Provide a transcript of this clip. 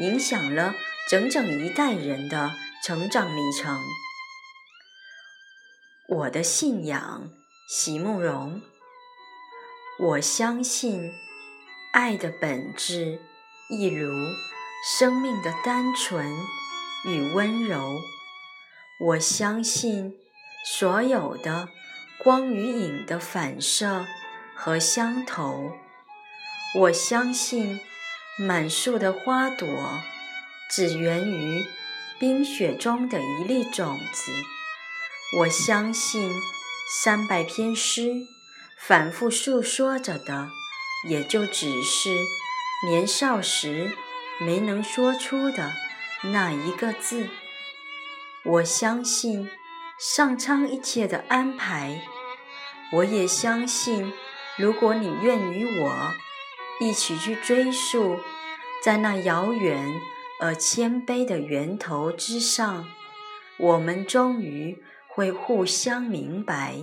影响了整整一代人的。成长历程。我的信仰，席慕容。我相信，爱的本质一如生命的单纯与温柔。我相信，所有的光与影的反射和相投。我相信，满树的花朵只源于。冰雪中的一粒种子，我相信三百篇诗反复诉说着的，也就只是年少时没能说出的那一个字。我相信上苍一切的安排，我也相信，如果你愿与我一起去追溯，在那遥远。而谦卑的源头之上，我们终于会互相明白。